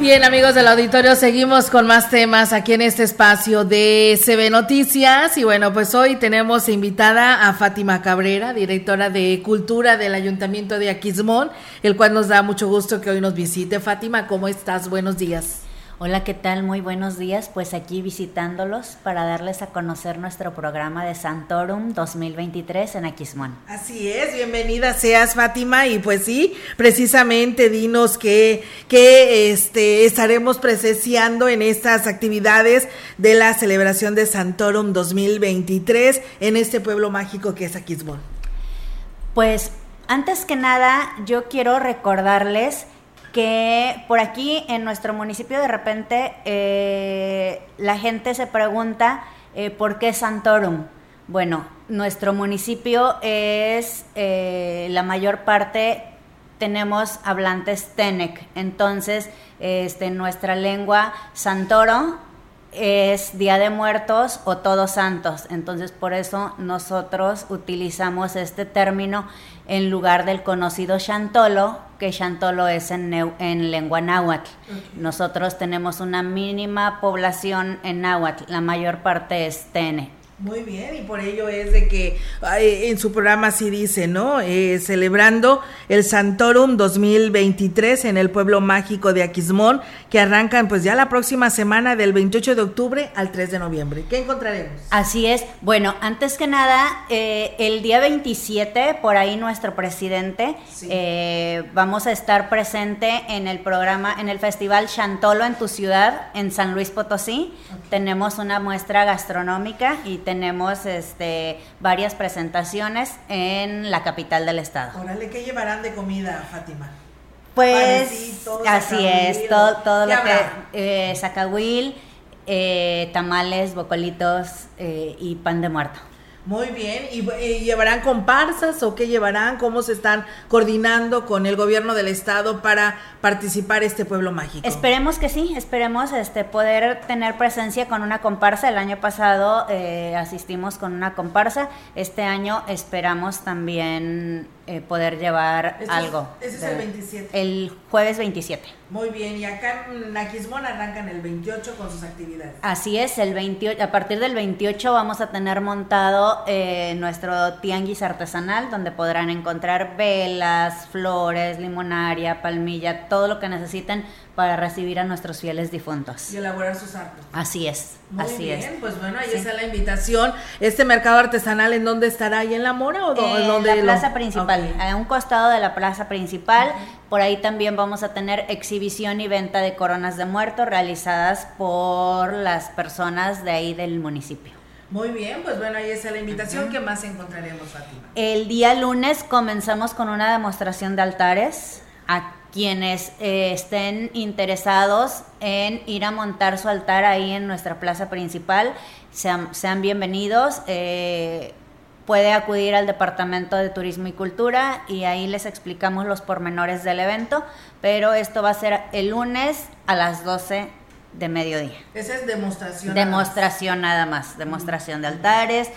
Bien, amigos del auditorio, seguimos con más temas aquí en este espacio de CB Noticias. Y bueno, pues hoy tenemos invitada a Fátima Cabrera, directora de Cultura del Ayuntamiento de Aquismón, el cual nos da mucho gusto que hoy nos visite. Fátima, ¿cómo estás? Buenos días. Hola, ¿qué tal? Muy buenos días. Pues aquí visitándolos para darles a conocer nuestro programa de Santorum 2023 en Aquismón. Así es, bienvenida seas Fátima y pues sí, precisamente dinos que, que este, estaremos presenciando en estas actividades de la celebración de Santorum 2023 en este pueblo mágico que es Aquismón. Pues antes que nada, yo quiero recordarles que por aquí en nuestro municipio de repente eh, la gente se pregunta eh, por qué Santorum. Bueno, nuestro municipio es eh, la mayor parte tenemos hablantes Tenec, entonces este, nuestra lengua Santoro es Día de Muertos o Todos Santos, entonces por eso nosotros utilizamos este término en lugar del conocido Chantolo, que Chantolo es en, en lengua náhuatl. Nosotros tenemos una mínima población en náhuatl, la mayor parte es Tene. Muy bien, y por ello es de que en su programa sí dice, ¿no? Eh, celebrando el Santorum 2023 en el pueblo mágico de Aquismón, que arrancan pues ya la próxima semana del 28 de octubre al 3 de noviembre. ¿Qué encontraremos? Así es. Bueno, antes que nada, eh, el día 27, por ahí nuestro presidente, eh, vamos a estar presente en el programa, en el Festival Chantolo en tu ciudad, en San Luis Potosí. Tenemos una muestra gastronómica y tenemos este, varias presentaciones en la capital del estado. Órale, ¿qué llevarán de comida, Fátima? Pues así es, todo, todo lo que eh, sacahuil, eh, tamales, bocolitos eh, y pan de muerto. Muy bien, ¿Y, llevarán comparsas o qué llevarán? ¿Cómo se están coordinando con el gobierno del estado para participar este pueblo mágico? Esperemos que sí, esperemos este poder tener presencia con una comparsa. El año pasado eh, asistimos con una comparsa, este año esperamos también eh, poder llevar algo. ese es el 27. El jueves 27. Muy bien, y acá en Aquismón arrancan el 28 con sus actividades. Así es, el 28, a partir del 28 vamos a tener montado eh, nuestro tianguis artesanal, donde podrán encontrar velas, flores, limonaria, palmilla, todo lo que necesiten para recibir a nuestros fieles difuntos. Y elaborar sus artes. Así es, Muy así bien, pues bueno, ahí está la invitación. ¿Este mercado artesanal en dónde estará? ¿Ahí en La Mora o en dónde? la plaza principal, a un costado de la plaza principal. Por ahí también vamos a tener exhibición y venta de coronas de muertos realizadas por las personas de ahí del municipio. Muy bien, pues bueno, ahí está la invitación. ¿Qué más encontraremos, Fátima? El día lunes comenzamos con una demostración de altares quienes eh, estén interesados en ir a montar su altar ahí en nuestra plaza principal, sean, sean bienvenidos. Eh, puede acudir al Departamento de Turismo y Cultura y ahí les explicamos los pormenores del evento, pero esto va a ser el lunes a las 12 de mediodía. Esa es demostración. Demostración nada más, demostración de altares.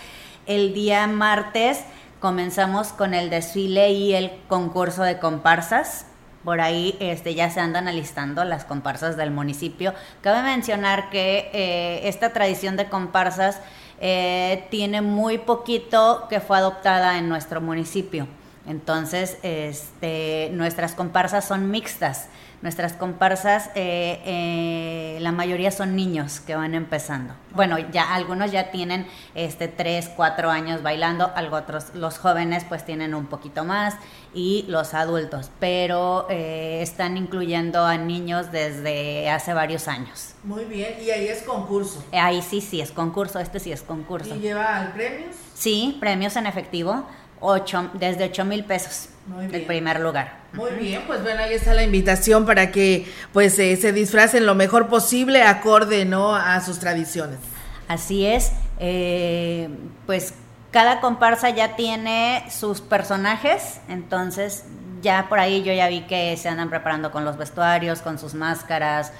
El día martes comenzamos con el desfile y el concurso de comparsas por ahí este, ya se andan alistando las comparsas del municipio. Cabe mencionar que eh, esta tradición de comparsas eh, tiene muy poquito que fue adoptada en nuestro municipio. Entonces, este, nuestras comparsas son mixtas. Nuestras comparsas, eh, eh, la mayoría son niños que van empezando. Bueno, ya algunos ya tienen este tres, cuatro años bailando, algo otros, los jóvenes pues tienen un poquito más y los adultos, pero eh, están incluyendo a niños desde hace varios años. Muy bien, y ahí es concurso. Ahí sí, sí es concurso, este sí es concurso. ¿Y lleva premios? Sí, premios en efectivo, ocho, desde 8 mil pesos el primer lugar. Muy bien, pues bueno, ahí está la invitación para que pues eh, se disfracen lo mejor posible acorde no a sus tradiciones. Así es, eh, pues cada comparsa ya tiene sus personajes, entonces ya por ahí yo ya vi que se andan preparando con los vestuarios, con sus máscaras,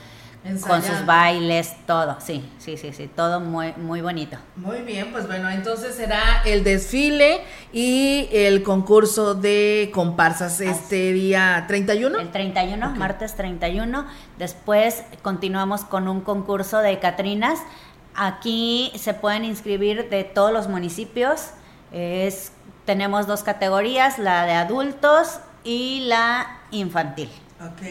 con sus bailes, todo, sí, sí, sí, sí, todo muy, muy bonito. Muy bien, pues bueno, entonces será el desfile y el concurso de comparsas este día 31. El 31, martes 31. Después continuamos con un concurso de Catrinas. Aquí se pueden inscribir de todos los municipios. Es, tenemos dos categorías, la de adultos y la infantil. Ok,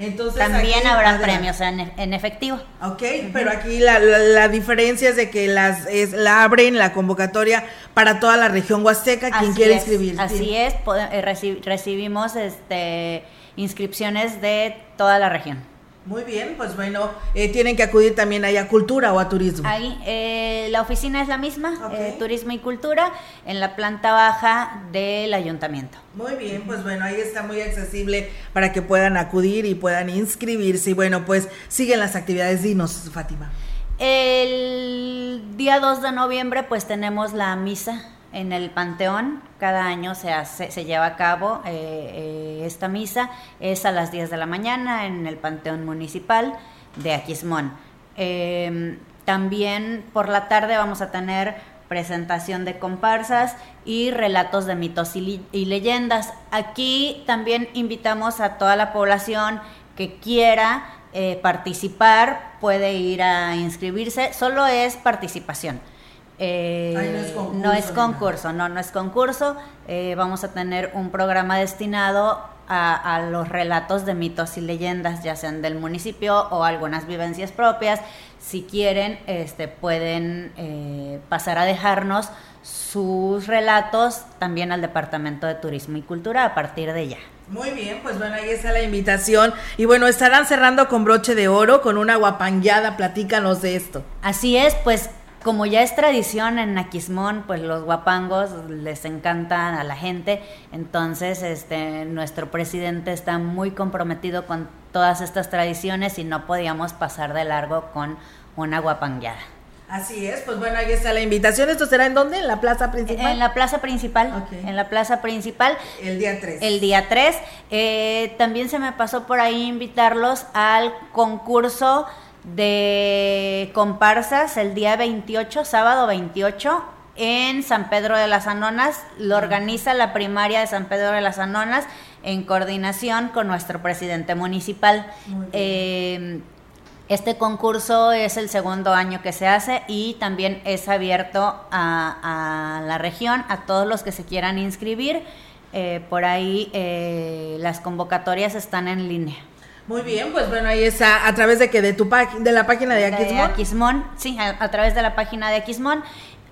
entonces también habrá premios en, en, efectivo. Ok, pero aquí la, la, diferencia es de que las es, la abren la convocatoria para toda la región huasteca quien quiere inscribirse. Así es, eh, recibimos este inscripciones de toda la región. Muy bien, pues bueno, eh, tienen que acudir también ahí a cultura o a turismo. Ahí, eh, la oficina es la misma, eh, turismo y cultura, en la planta baja del ayuntamiento. Muy bien, pues bueno, ahí está muy accesible para que puedan acudir y puedan inscribirse. Y bueno, pues siguen las actividades. Dinos, Fátima. El día 2 de noviembre pues tenemos la misa en el Panteón. Cada año se, hace, se lleva a cabo eh, eh, esta misa. Es a las 10 de la mañana en el Panteón Municipal de Aquismón. Em, también por la tarde vamos a tener presentación de comparsas y relatos de mitos y, leyendas. Aquí también invitamos a toda la población que quiera eh, participar, puede ir a inscribirse, solo es participación eh, no es concurso. No no, es concurso. Eh, vamos a tener un programa destinado a, los relatos de mitos y leyendas, ya sean del municipio o algunas vivencias propias. Si quieren, este, pueden eh, pasar a dejarnos sus relatos también al Departamento de Turismo y Cultura a partir de ya. Muy bien, pues bueno, ahí está la invitación. Y bueno, estarán cerrando con broche de oro, con una guapangueada. Platícanos de esto. Así es, pues como ya es tradición en Aquismón, pues los guapangos les encantan a la gente, entonces este nuestro presidente está muy comprometido con todas estas tradiciones y no podíamos pasar de largo con una guapangueada. Así es, pues bueno, ahí está la invitación. ¿Esto será en dónde? ¿En la plaza principal? En la plaza principal. En la plaza principal. El día 3. El día 3. Eh, también se me pasó por ahí invitarlos al concurso de comparsas el día 28, sábado 28, en San Pedro de las Anonas. Lo organiza la primaria de San Pedro de las Anonas en coordinación con nuestro presidente municipal. Eh, este concurso es el segundo año que se hace y también es abierto a, la región, a todos los que se quieran inscribir. Eh, por ahí eh, las convocatorias están en línea. Muy bien, pues bueno, ahí está, a través de que de tu de la página de Aquismón. De Aquismón, sí, a, través de la página de Aquismón.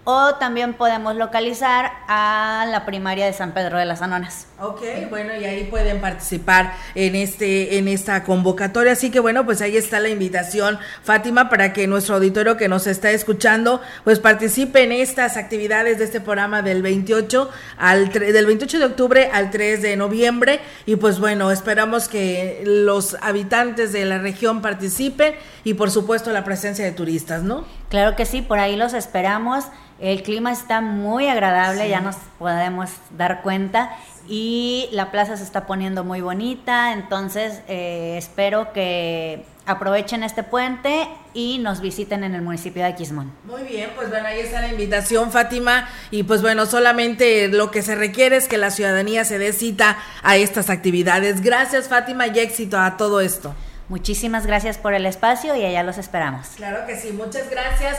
O también podemos localizar a la primaria de San Pedro de las Anonas. Ok, bueno, y ahí pueden participar en este en esta convocatoria. Así que bueno, pues ahí está la invitación, Fátima, para que nuestro auditorio que nos está escuchando, pues participe en estas actividades de este programa del 28 al del 28 de octubre al 3 de noviembre. Y pues bueno, esperamos que los habitantes de la región participen y por supuesto la presencia de turistas, ¿no? Claro que sí, por ahí los esperamos. El clima está muy agradable, ya nos podemos dar cuenta y la plaza se está poniendo muy bonita, entonces eh, espero que aprovechen este puente y nos visiten en el municipio de Aquismón. Muy bien, pues bueno, ahí está la invitación, Fátima, y pues bueno, solamente lo que se requiere es que la ciudadanía se dé cita a estas actividades. Gracias, Fátima, y éxito a todo esto. Muchísimas gracias por el espacio y allá los esperamos. Claro que sí, muchas gracias.